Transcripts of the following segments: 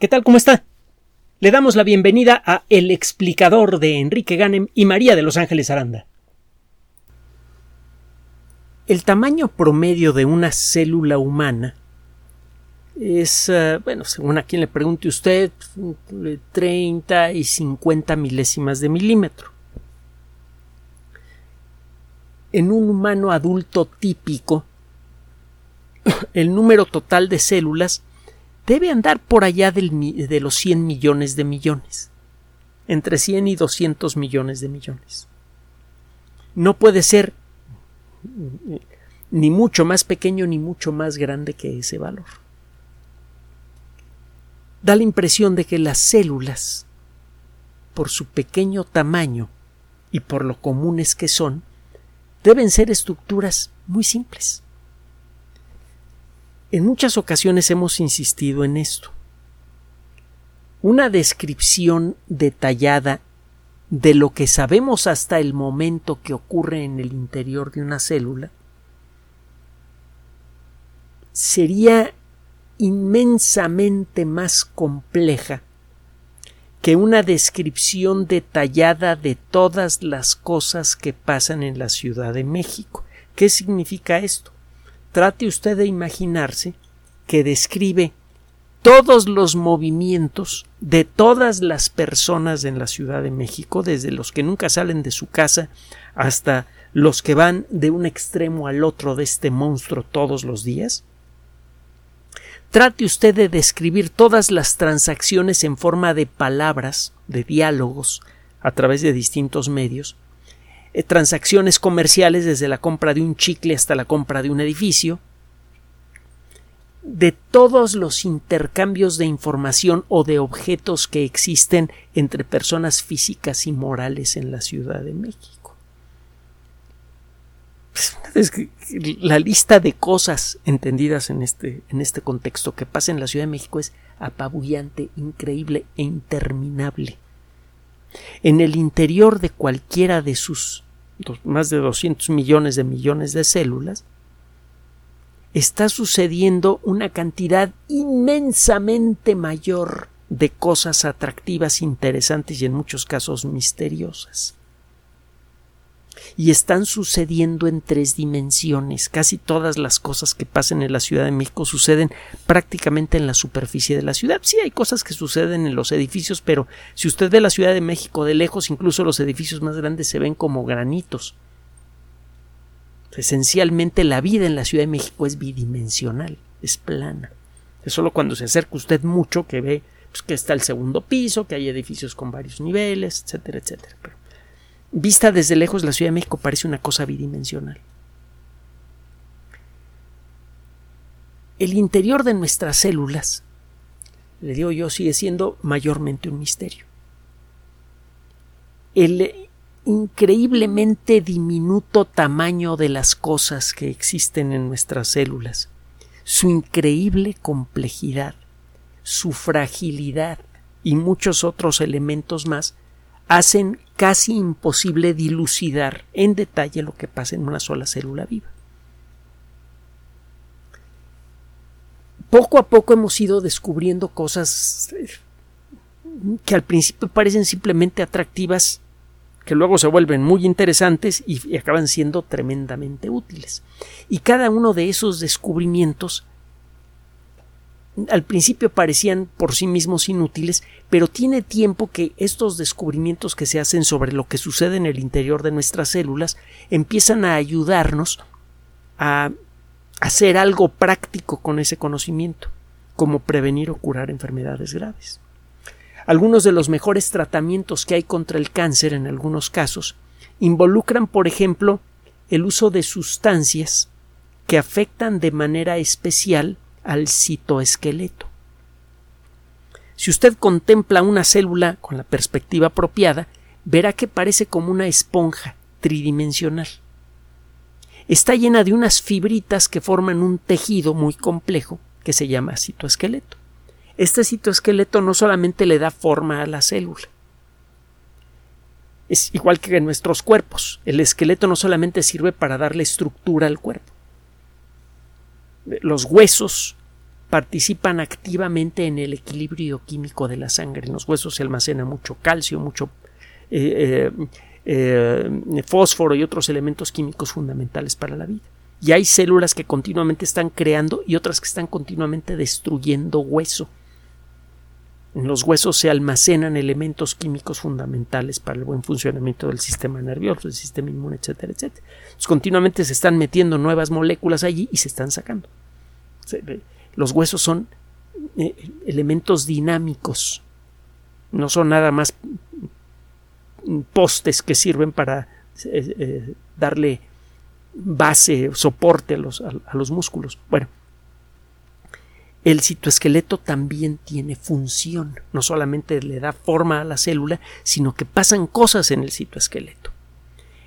¿Qué tal? ¿Cómo está? Le damos la bienvenida a El explicador de Enrique Ganem y María de Los Ángeles Aranda. El tamaño promedio de una célula humana es, eh, bueno, según a quien le pregunte usted, 30 y 50 milésimas de milímetro. En un humano adulto típico, el número total de células debe andar por allá de los 100 millones de millones, entre 100 y 200 millones de millones. No puede ser ni mucho más pequeño ni mucho más grande que ese valor. Da la impresión de que las células, por su pequeño tamaño y por lo comunes que son, deben ser estructuras muy simples. En muchas ocasiones hemos insistido en esto. Una descripción detallada de lo que sabemos hasta el momento que ocurre en el interior de una célula sería inmensamente más compleja que una descripción detallada de todas las cosas que pasan en la Ciudad de México. ¿Qué significa esto? Trate usted de imaginarse que describe todos los movimientos de todas las personas en la Ciudad de México, desde los que nunca salen de su casa hasta los que van de un extremo al otro de este monstruo todos los días. Trate usted de describir todas las transacciones en forma de palabras, de diálogos, a través de distintos medios, eh, transacciones comerciales desde la compra de un chicle hasta la compra de un edificio, de todos los intercambios de información o de objetos que existen entre personas físicas y morales en la Ciudad de México. Pues, la lista de cosas entendidas en este, en este contexto que pasa en la Ciudad de México es apabullante, increíble e interminable. En el interior de cualquiera de sus más de 200 millones de millones de células, está sucediendo una cantidad inmensamente mayor de cosas atractivas, interesantes y en muchos casos misteriosas. Y están sucediendo en tres dimensiones. Casi todas las cosas que pasan en la Ciudad de México suceden prácticamente en la superficie de la ciudad. Sí hay cosas que suceden en los edificios, pero si usted ve la Ciudad de México de lejos, incluso los edificios más grandes se ven como granitos. Esencialmente la vida en la Ciudad de México es bidimensional, es plana. Es solo cuando se acerca usted mucho que ve pues, que está el segundo piso, que hay edificios con varios niveles, etcétera, etcétera. Pero vista desde lejos la Ciudad de México parece una cosa bidimensional. El interior de nuestras células, le digo yo, sigue siendo mayormente un misterio. El increíblemente diminuto tamaño de las cosas que existen en nuestras células, su increíble complejidad, su fragilidad y muchos otros elementos más hacen casi imposible dilucidar en detalle lo que pasa en una sola célula viva. Poco a poco hemos ido descubriendo cosas eh, que al principio parecen simplemente atractivas que luego se vuelven muy interesantes y, acaban siendo tremendamente útiles. Y cada uno de esos descubrimientos al principio parecían por sí mismos inútiles, pero tiene tiempo que estos descubrimientos que se hacen sobre lo que sucede en el interior de nuestras células empiezan a ayudarnos a hacer algo práctico con ese conocimiento, como prevenir o curar enfermedades graves. Algunos de los mejores tratamientos que hay contra el cáncer en algunos casos involucran, por ejemplo, el uso de sustancias que afectan de manera especial al citoesqueleto. Si usted contempla una célula con la perspectiva apropiada, verá que parece como una esponja tridimensional. Está llena de unas fibritas que forman un tejido muy complejo que se llama citoesqueleto. Este citoesqueleto no solamente le da forma a la célula, es igual que en nuestros cuerpos. El esqueleto no solamente sirve para darle estructura al cuerpo. Los huesos participan activamente en el equilibrio químico de la sangre. En los huesos se almacena mucho calcio, mucho eh, eh, fósforo y otros elementos químicos fundamentales para la vida. Y hay células que continuamente están creando y otras que están continuamente destruyendo hueso. En los huesos se almacenan elementos químicos fundamentales para el buen funcionamiento del sistema nervioso, del sistema inmune, etcétera, etcétera. continuamente se están metiendo nuevas moléculas allí y se están sacando. Los huesos son eh, elementos dinámicos, no son nada más postes que sirven para eh, eh, darle base, soporte a los, a los músculos. Bueno, el citoesqueleto también tiene función, no solamente le da forma a la célula, sino que pasan cosas en el citoesqueleto.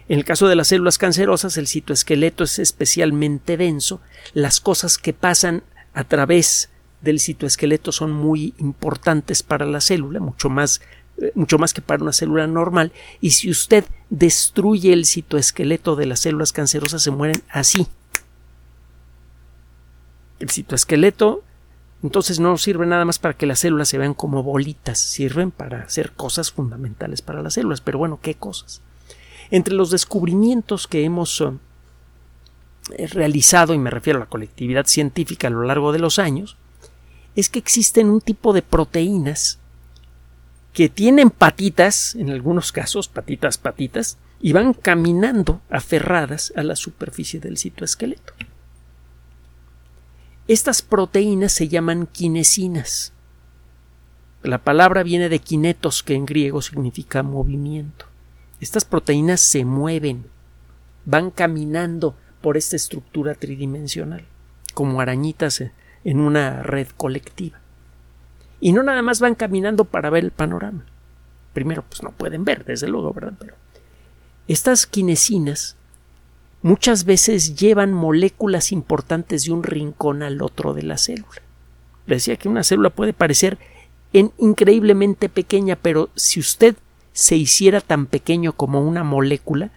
En el caso de las células cancerosas, el citoesqueleto es especialmente denso, las cosas que pasan a través del citoesqueleto son muy importantes para la célula, mucho más, eh, mucho más que para una célula normal, y si usted destruye el citoesqueleto de las células cancerosas, se mueren así. El citoesqueleto entonces no sirve nada más para que las células se vean como bolitas, sirven para hacer cosas fundamentales para las células. Pero bueno, ¿qué cosas? Entre los descubrimientos que hemos eh, realizado, y me refiero a la colectividad científica a lo largo de los años, es que existen un tipo de proteínas que tienen patitas, en algunos casos, patitas, patitas, y van caminando aferradas a la superficie del citoesqueleto. Estas proteínas se llaman kinesinas. La palabra viene de kinetos, que en griego significa movimiento. Estas proteínas se mueven, van caminando por esta estructura tridimensional, como arañitas en una red colectiva. Y no nada más van caminando para ver el panorama. Primero, pues no pueden ver, desde luego, ¿verdad? Pero estas kinesinas muchas veces llevan moléculas importantes de un rincón al otro de la célula. Le decía que una célula puede parecer increíblemente pequeña, pero si usted se hiciera tan pequeño como una molécula,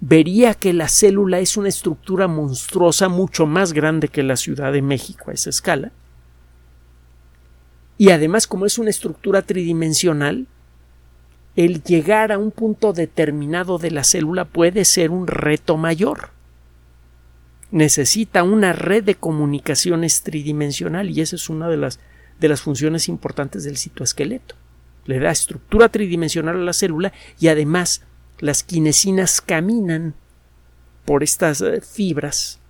vería que la célula es una estructura monstruosa mucho más grande que la Ciudad de México a esa escala. Y además, como es una estructura tridimensional, el llegar a un punto determinado de la célula puede ser un reto mayor. Necesita una red de comunicaciones tridimensional y esa es una de las, de las funciones importantes del citoesqueleto. Le da estructura tridimensional a la célula y además las quinesinas caminan por estas eh, fibras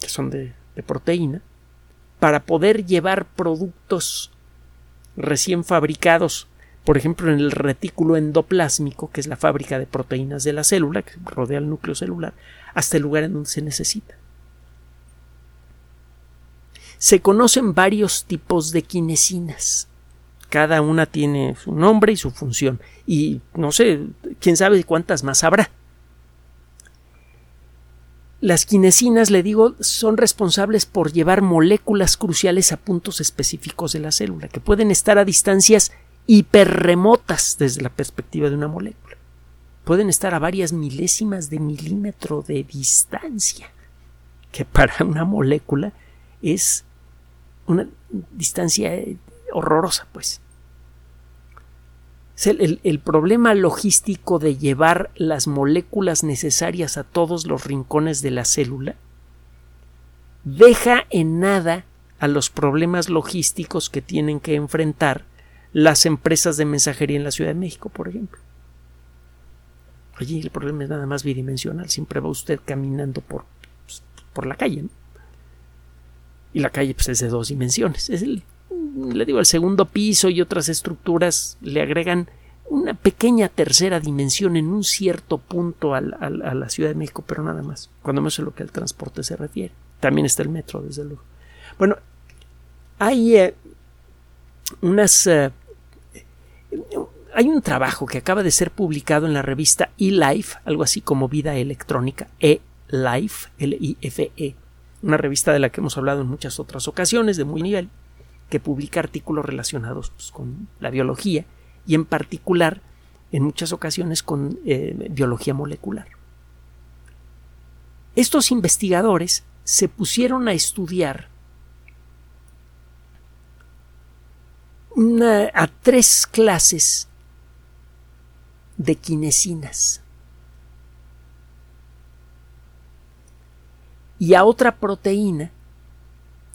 que son de, de proteína para poder llevar productos recién fabricados por ejemplo, en el retículo endoplásmico, que es la fábrica de proteínas de la célula, que rodea el núcleo celular, hasta el lugar en donde se necesita. Se conocen varios tipos de quinesinas. Cada una tiene su nombre y su función. Y no sé, quién sabe cuántas más habrá. Las quinesinas, le digo, son responsables por llevar moléculas cruciales a puntos específicos de la célula, que pueden estar a distancias hiperremotas desde la perspectiva de una molécula. Pueden estar a varias milésimas de milímetro de distancia, que para una molécula es una distancia horrorosa, pues. El, el, problema logístico de llevar las moléculas necesarias a todos los rincones de la célula deja en nada a los problemas logísticos que tienen que enfrentar las empresas de mensajería en la Ciudad de México, por ejemplo. Allí el problema es nada más bidimensional, siempre va usted caminando por, pues, por la calle. Y la calle pues, es de dos dimensiones. Es el, le digo, el segundo piso y otras estructuras le agregan una pequeña tercera dimensión en un cierto punto a la Ciudad de México, pero nada más, cuando me sé lo que al transporte se refiere. También está el metro, desde luego. Bueno, hay eh, unas eh, hay un trabajo que acaba de ser publicado en la revista eLife, algo así como Vida Electrónica, eLife, L-I-F-E, una revista de la que hemos hablado en muchas otras ocasiones, de muy nivel, que publica artículos relacionados pues, con la biología y en particular en muchas ocasiones con eh, biología molecular. Estos investigadores se pusieron a estudiar a tres clases de quinesinas y a otra proteína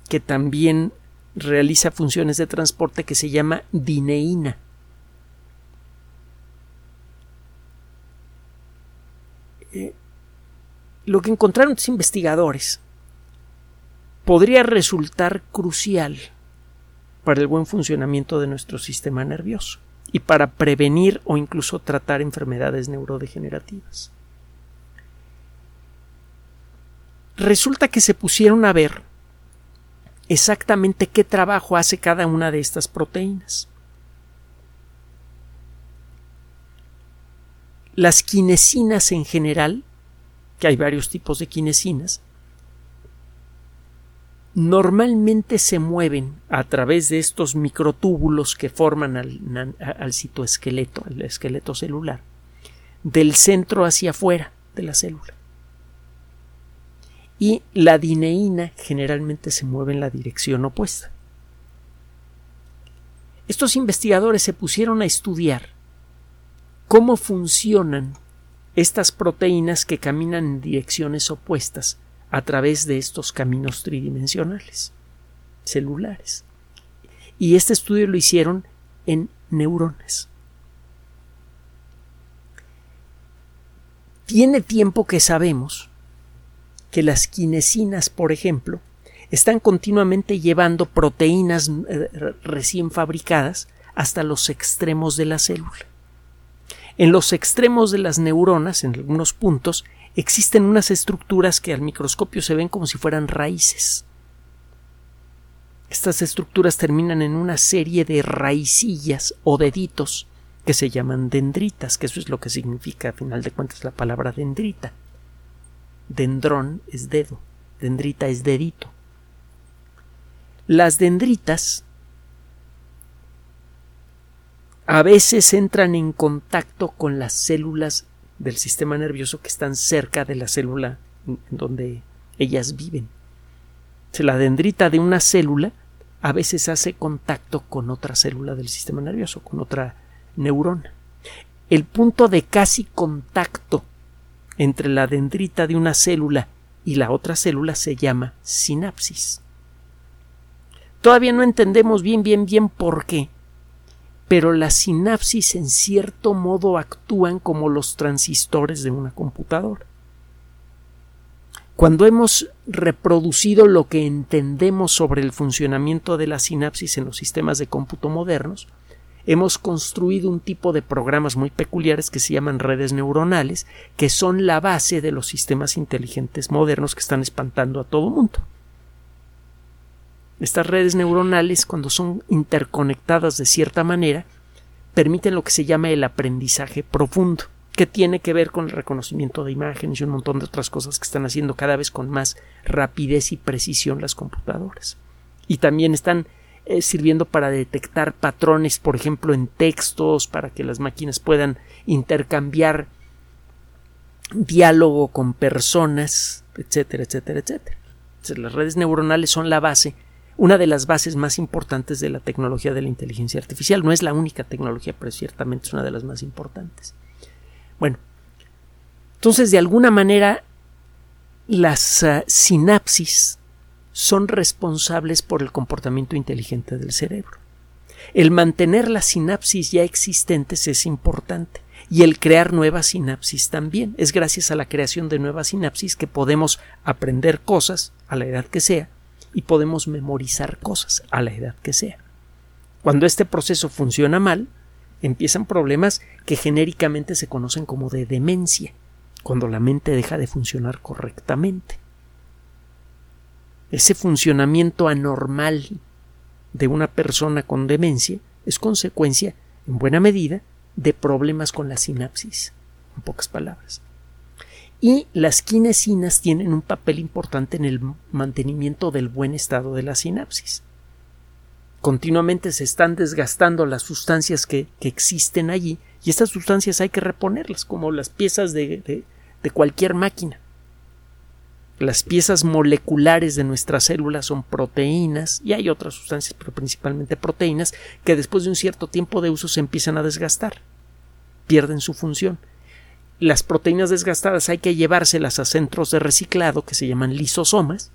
que también realiza funciones de transporte que se llama dineína. Eh, lo que encontraron los investigadores podría resultar crucial para el buen funcionamiento de nuestro sistema nervioso y para prevenir o incluso tratar enfermedades neurodegenerativas. Resulta que se pusieron a ver exactamente qué trabajo hace cada una de estas proteínas. Las quinesinas en general, que hay varios tipos de quinesinas, normalmente se mueven a través de estos microtúbulos que forman al, citoesqueleto, al esqueleto celular, del centro hacia afuera de la célula. Y la dineína generalmente se mueve en la dirección opuesta. Estos investigadores se pusieron a estudiar cómo funcionan estas proteínas que caminan en direcciones opuestas a través de estos caminos tridimensionales celulares. Y este estudio lo hicieron en neuronas. Tiene tiempo que sabemos que las quinesinas, por ejemplo, están continuamente llevando proteínas eh, recién fabricadas hasta los extremos de la célula. En los extremos de las neuronas, en algunos puntos, existen unas estructuras que al microscopio se ven como si fueran raíces. Estas estructuras terminan en una serie de raicillas o deditos que se llaman dendritas, que eso es lo que significa a final de cuentas la palabra dendrita. Dendrón es dedo, dendrita es dedito. Las dendritas a veces entran en contacto con las células del sistema nervioso que están cerca de la célula en donde ellas viven. La dendrita de una célula a veces hace contacto con otra célula del sistema nervioso, con otra neurona. El punto de casi contacto entre la dendrita de una célula y la otra célula se llama sinapsis. Todavía no entendemos bien, bien, bien por qué, pero las sinapsis en cierto modo actúan como los transistores de una computadora. Cuando hemos reproducido lo que entendemos sobre el funcionamiento de la sinapsis en los sistemas de cómputo modernos, hemos construido un tipo de programas muy peculiares que se llaman redes neuronales, que son la base de los sistemas inteligentes modernos que están espantando a todo el mundo. Estas redes neuronales, cuando son interconectadas de cierta manera, permiten lo que se llama el aprendizaje profundo, que tiene que ver con el reconocimiento de imágenes y un montón de otras cosas que están haciendo cada vez con más rapidez y precisión las computadoras. Y también están eh, sirviendo para detectar patrones, por ejemplo, en textos, para que las máquinas puedan intercambiar diálogo con personas, etcétera, etcétera, etcétera. las redes neuronales son la base una de las bases más importantes de la tecnología de la inteligencia artificial. No es la única tecnología, pero ciertamente es una de las más importantes. Bueno, entonces de alguna manera las ah, sinapsis son responsables por el comportamiento inteligente del cerebro. El mantener las sinapsis ya existentes es importante y el crear nuevas sinapsis también. Es gracias a la creación de nuevas sinapsis que podemos aprender cosas a la edad que sea y podemos memorizar cosas a la edad que sea. Cuando este proceso funciona mal, empiezan problemas que genéricamente se conocen como de demencia, cuando la mente deja de funcionar correctamente. Ese funcionamiento anormal de una persona con demencia es consecuencia, en buena medida, de problemas con la sinapsis, en pocas palabras y las quinesinas tienen un papel importante en el mantenimiento del buen estado de la sinapsis. Continuamente se están desgastando las sustancias que, existen allí y estas sustancias hay que reponerlas como las piezas de, de cualquier máquina. Las piezas moleculares de nuestras células son proteínas y hay otras sustancias, pero principalmente proteínas, que después de un cierto tiempo de uso se empiezan a desgastar, pierden su función. Las proteínas desgastadas hay que llevárselas a centros de reciclado que se llaman lisosomas,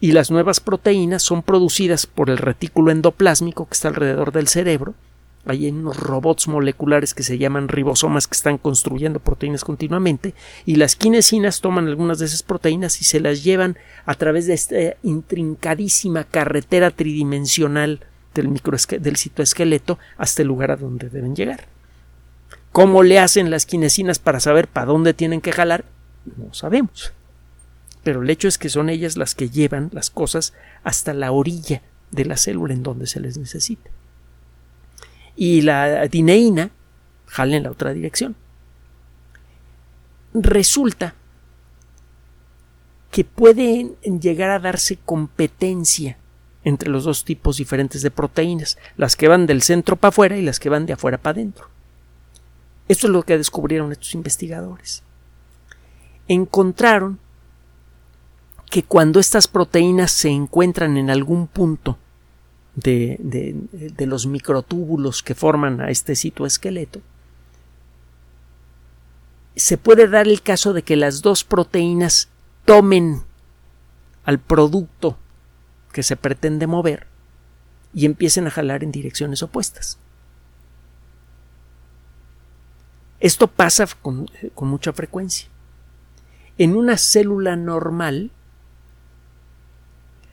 y las nuevas proteínas son producidas por el retículo endoplásmico que está alrededor del cerebro. Hay unos robots moleculares que se llaman ribosomas que están construyendo proteínas continuamente y las quinesinas toman algunas de esas proteínas y se las llevan a través de esta intrincadísima carretera tridimensional del, del citoesqueleto hasta el lugar a donde deben llegar. ¿Cómo le hacen las quinesinas para saber para dónde tienen que jalar? No sabemos pero el hecho es que son ellas las que llevan las cosas hasta la orilla de la célula en donde se les necesita. Y la dineína jala en la otra dirección. Resulta que puede llegar a darse competencia entre los dos tipos diferentes de proteínas, las que van del centro para afuera y las que van de afuera para adentro. Esto es lo que descubrieron estos investigadores. Encontraron que cuando estas proteínas se encuentran en algún punto de, los microtúbulos que forman a este citoesqueleto, se puede dar el caso de que las dos proteínas tomen al producto que se pretende mover y empiecen a jalar en direcciones opuestas. Esto pasa con, mucha frecuencia. En una célula normal,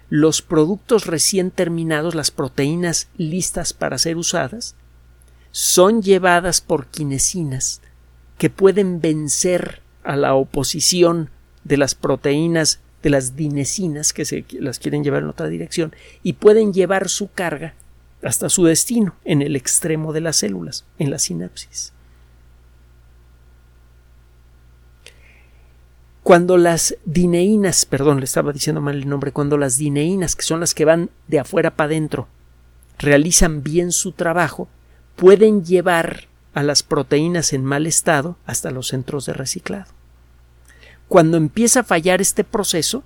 los productos recién terminados, las proteínas listas para ser usadas, son llevadas por quinesinas que pueden vencer a la oposición de las proteínas de las dinesinas que se las quieren llevar en otra dirección y pueden llevar su carga hasta su destino en el extremo de las células, en la sinapsis. Cuando las dineínas, perdón, le estaba diciendo mal el nombre, cuando las dineínas, que son las que van de afuera para adentro, realizan bien su trabajo, pueden llevar a las proteínas en mal estado hasta los centros de reciclado. Cuando empieza a fallar este proceso,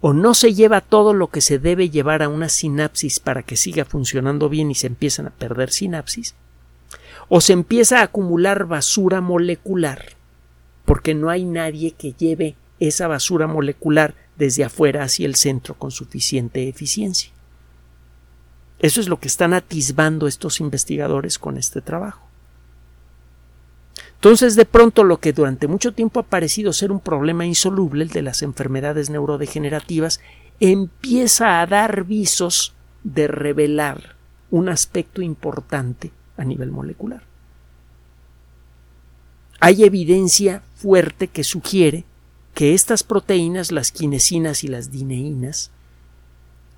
o no se lleva todo lo que se debe llevar a una sinapsis para que siga funcionando bien y se empiezan a perder sinapsis, o se empieza a acumular basura molecular porque no hay nadie que lleve esa basura molecular desde afuera hacia el centro con suficiente eficiencia. Eso es lo que están atisbando estos investigadores con este trabajo. Entonces, de pronto, lo que durante mucho tiempo ha parecido ser un problema insoluble, el de las enfermedades neurodegenerativas, empieza a dar visos de revelar un aspecto importante a nivel molecular hay evidencia fuerte que sugiere que estas proteínas, las quinesinas y las dineínas,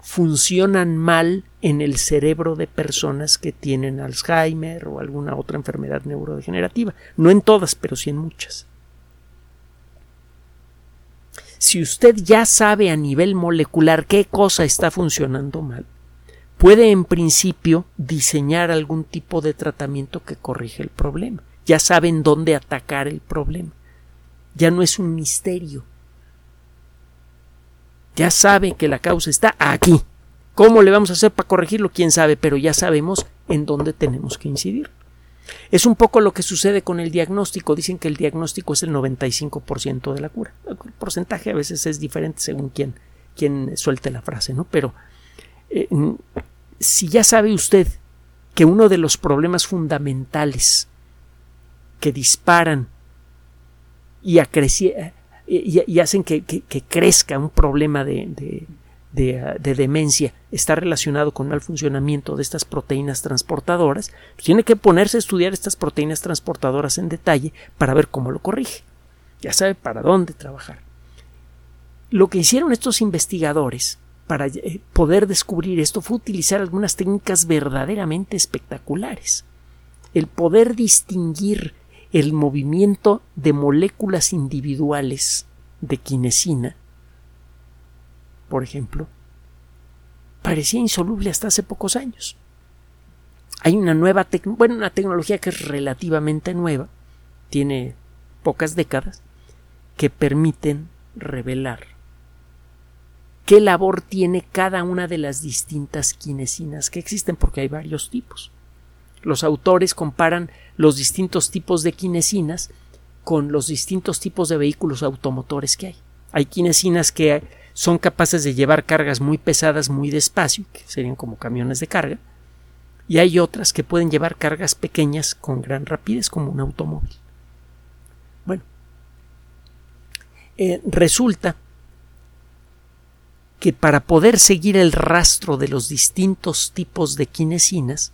funcionan mal en el cerebro de personas que tienen Alzheimer o alguna otra enfermedad neurodegenerativa. No en todas, pero sí en muchas. Si usted ya sabe a nivel molecular qué cosa está funcionando mal, puede en principio diseñar algún tipo de tratamiento que corrige el problema ya saben dónde atacar el problema. Ya no es un misterio. Ya saben que la causa está aquí. ¿Cómo le vamos a hacer para corregirlo? Quién sabe, pero ya sabemos en dónde tenemos que incidir. Es un poco lo que sucede con el diagnóstico. Dicen que el diagnóstico es el 95% de la cura. El porcentaje a veces es diferente según quien, quien suelte la frase, ¿no? Pero eh, si ya sabe usted que uno de los problemas fundamentales que disparan y, y, hacen que, crezca un problema de, de, demencia está relacionado con mal funcionamiento de estas proteínas transportadoras, pues tiene que ponerse a estudiar estas proteínas transportadoras en detalle para ver cómo lo corrige. Ya sabe para dónde trabajar. Lo que hicieron estos investigadores para eh, poder descubrir esto fue utilizar algunas técnicas verdaderamente espectaculares. El poder distinguir el movimiento de moléculas individuales de quinesina, por ejemplo, parecía insoluble hasta hace pocos años. Hay una nueva bueno, una tecnología que es relativamente nueva, tiene pocas décadas, que permiten revelar qué labor tiene cada una de las distintas quinesinas que existen, porque hay varios tipos. Los autores comparan los distintos tipos de quinesinas con los distintos tipos de vehículos automotores que hay. Hay quinesinas que son capaces de llevar cargas muy pesadas muy despacio, que serían como camiones de carga, y hay otras que pueden llevar cargas pequeñas con gran rapidez, como un automóvil. Bueno, eh, resulta que para poder seguir el rastro de los distintos tipos de quinesinas,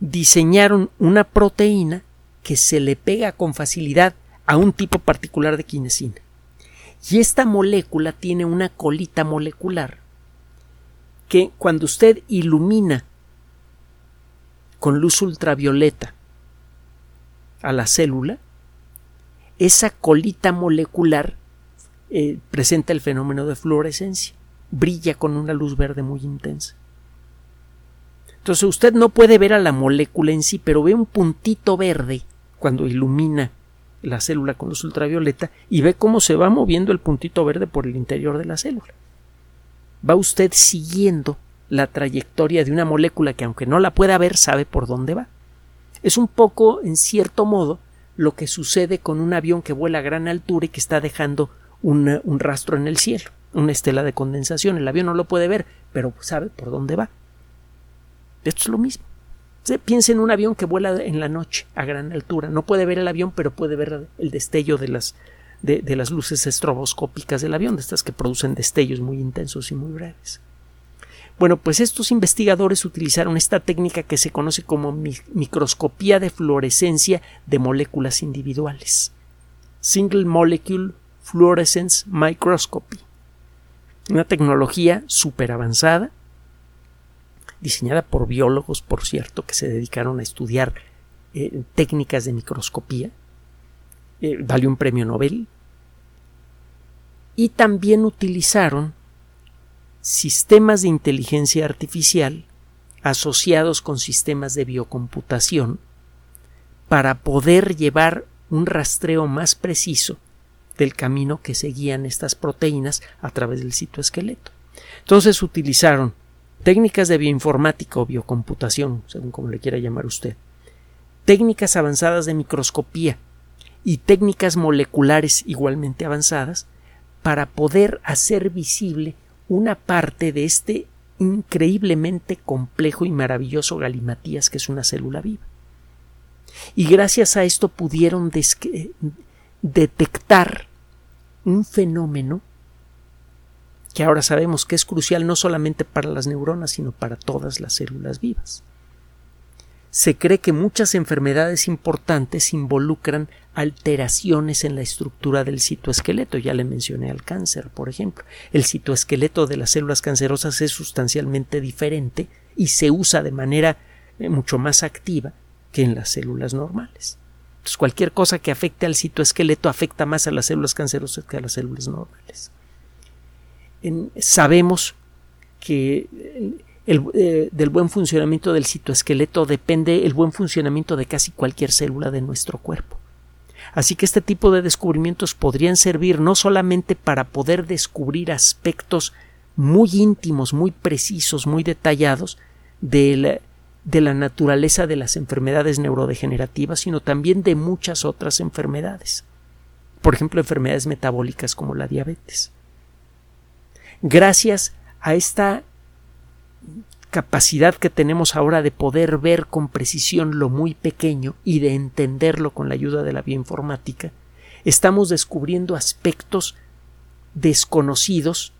diseñaron una proteína que se le pega con facilidad a un tipo particular de quinesina. Y esta molécula tiene una colita molecular que cuando usted ilumina con luz ultravioleta a la célula, esa colita molecular eh, presenta el fenómeno de fluorescencia, brilla con una luz verde muy intensa. Entonces usted no puede ver a la molécula en sí, pero ve un puntito verde cuando ilumina la célula con luz ultravioleta y ve cómo se va moviendo el puntito verde por el interior de la célula. Va usted siguiendo la trayectoria de una molécula que aunque no la pueda ver sabe por dónde va. Es un poco, en cierto modo, lo que sucede con un avión que vuela a gran altura y que está dejando un rastro en el cielo, una estela de condensación. El avión no lo puede ver, pero sabe por dónde va. Esto es lo mismo. Piensa en un avión que vuela en la noche a gran altura. No puede ver el avión, pero puede ver el destello de las, de, las luces estroboscópicas del avión, de estas que producen destellos muy intensos y muy breves. Bueno, pues estos investigadores utilizaron esta técnica que se conoce como microscopía de fluorescencia de moléculas individuales. Single Molecule Fluorescence Microscopy. Una tecnología súper avanzada diseñada por biólogos, por cierto, que se dedicaron a estudiar eh, técnicas de microscopía. Eh, valió un premio Nobel. Y también utilizaron sistemas de inteligencia artificial asociados con sistemas de biocomputación para poder llevar un rastreo más preciso del camino que seguían estas proteínas a través del citoesqueleto. Entonces utilizaron técnicas de bioinformática o biocomputación, según como le quiera llamar usted, técnicas avanzadas de microscopía y técnicas moleculares igualmente avanzadas para poder hacer visible una parte de este increíblemente complejo y maravilloso galimatías que es una célula viva. Y gracias a esto pudieron detectar un fenómeno que ahora sabemos que es crucial no solamente para las neuronas, sino para todas las células vivas. Se cree que muchas enfermedades importantes involucran alteraciones en la estructura del citoesqueleto. Ya le mencioné al cáncer, por ejemplo. El citoesqueleto de las células cancerosas es sustancialmente diferente y se usa de manera eh, mucho más activa que en las células normales. Cualquier cosa que afecte al citoesqueleto afecta más a las células cancerosas que a las células normales sabemos que eh, del buen funcionamiento del citoesqueleto depende el buen funcionamiento de casi cualquier célula de nuestro cuerpo. Así que este tipo de descubrimientos podrían servir no solamente para poder descubrir aspectos muy íntimos, muy precisos, muy detallados de la, de la naturaleza de las enfermedades neurodegenerativas, sino también de muchas otras enfermedades. Por ejemplo, enfermedades metabólicas como la diabetes gracias a esta capacidad que tenemos ahora de poder ver con precisión lo muy pequeño y de entenderlo con la ayuda de la bioinformática, estamos descubriendo aspectos desconocidos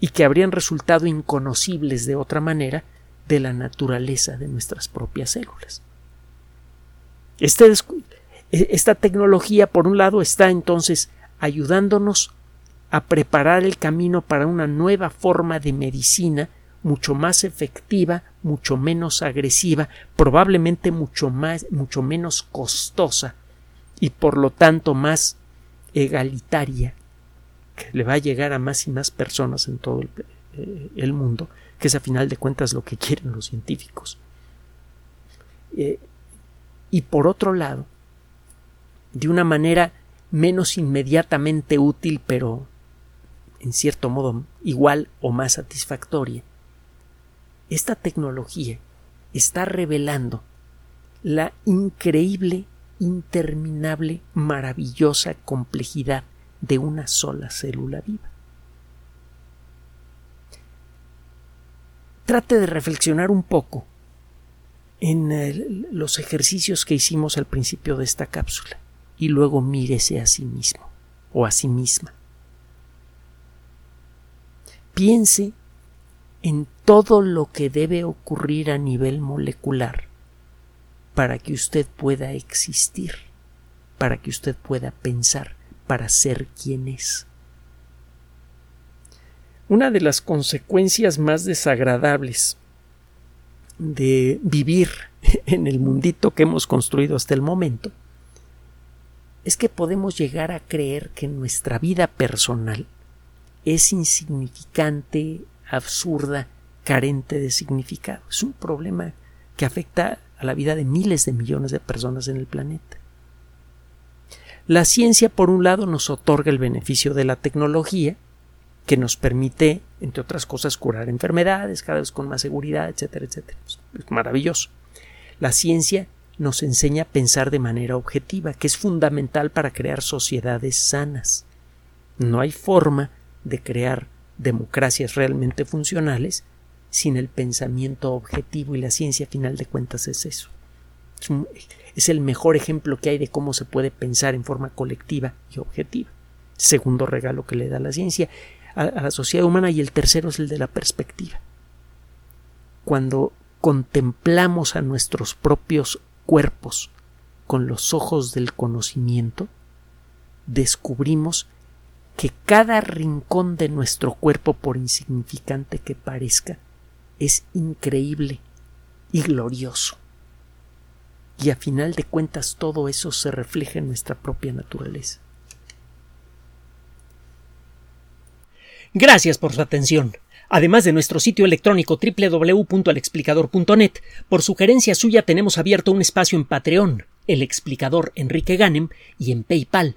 y que habrían resultado inconocibles de otra manera de la naturaleza de nuestras propias células. Este e-, esta tecnología, por un lado, está entonces ayudándonos a preparar el camino para una nueva forma de medicina mucho más efectiva, mucho menos agresiva, probablemente mucho más, mucho menos costosa y por lo tanto más egalitaria, que le va a llegar a más y más personas en todo el, eh, mundo, que es a final de cuentas lo que quieren los científicos. Eh, y por otro lado, de una manera menos inmediatamente útil, pero en cierto modo igual o más satisfactoria, esta tecnología está revelando la increíble, interminable, maravillosa complejidad de una sola célula viva. Trate de reflexionar un poco en los ejercicios que hicimos al principio de esta cápsula y luego mírese a sí mismo o a sí misma. Piense en todo lo que debe ocurrir a nivel molecular para que usted pueda existir, para que usted pueda pensar, para ser quien es. Una de las consecuencias más desagradables de vivir en el mundito que hemos construido hasta el momento es que podemos llegar a creer que nuestra vida personal es insignificante, absurda, carente de significado. Es un problema que afecta a la vida de miles de millones de personas en el planeta. La ciencia, por un lado, nos otorga el beneficio de la tecnología, que nos permite, entre otras cosas, curar enfermedades cada vez con más seguridad, etcétera, etcétera. Es maravilloso. La ciencia nos enseña a pensar de manera objetiva, que es fundamental para crear sociedades sanas. No hay forma de crear democracias realmente funcionales sin el pensamiento objetivo y la ciencia a final de cuentas es eso. Es, el mejor ejemplo que hay de cómo se puede pensar en forma colectiva y objetiva. Segundo regalo que le da la ciencia a la sociedad humana y el tercero es el de la perspectiva. Cuando contemplamos a nuestros propios cuerpos con los ojos del conocimiento, descubrimos que cada rincón de nuestro cuerpo, por insignificante que parezca, es increíble y glorioso. Y a final de cuentas todo eso se refleja en nuestra propia naturaleza. Gracias por su atención. Además de nuestro sitio electrónico www.alexplicador.net, por sugerencia suya tenemos abierto un espacio en Patreon, el explicador Enrique Ganem, y en PayPal,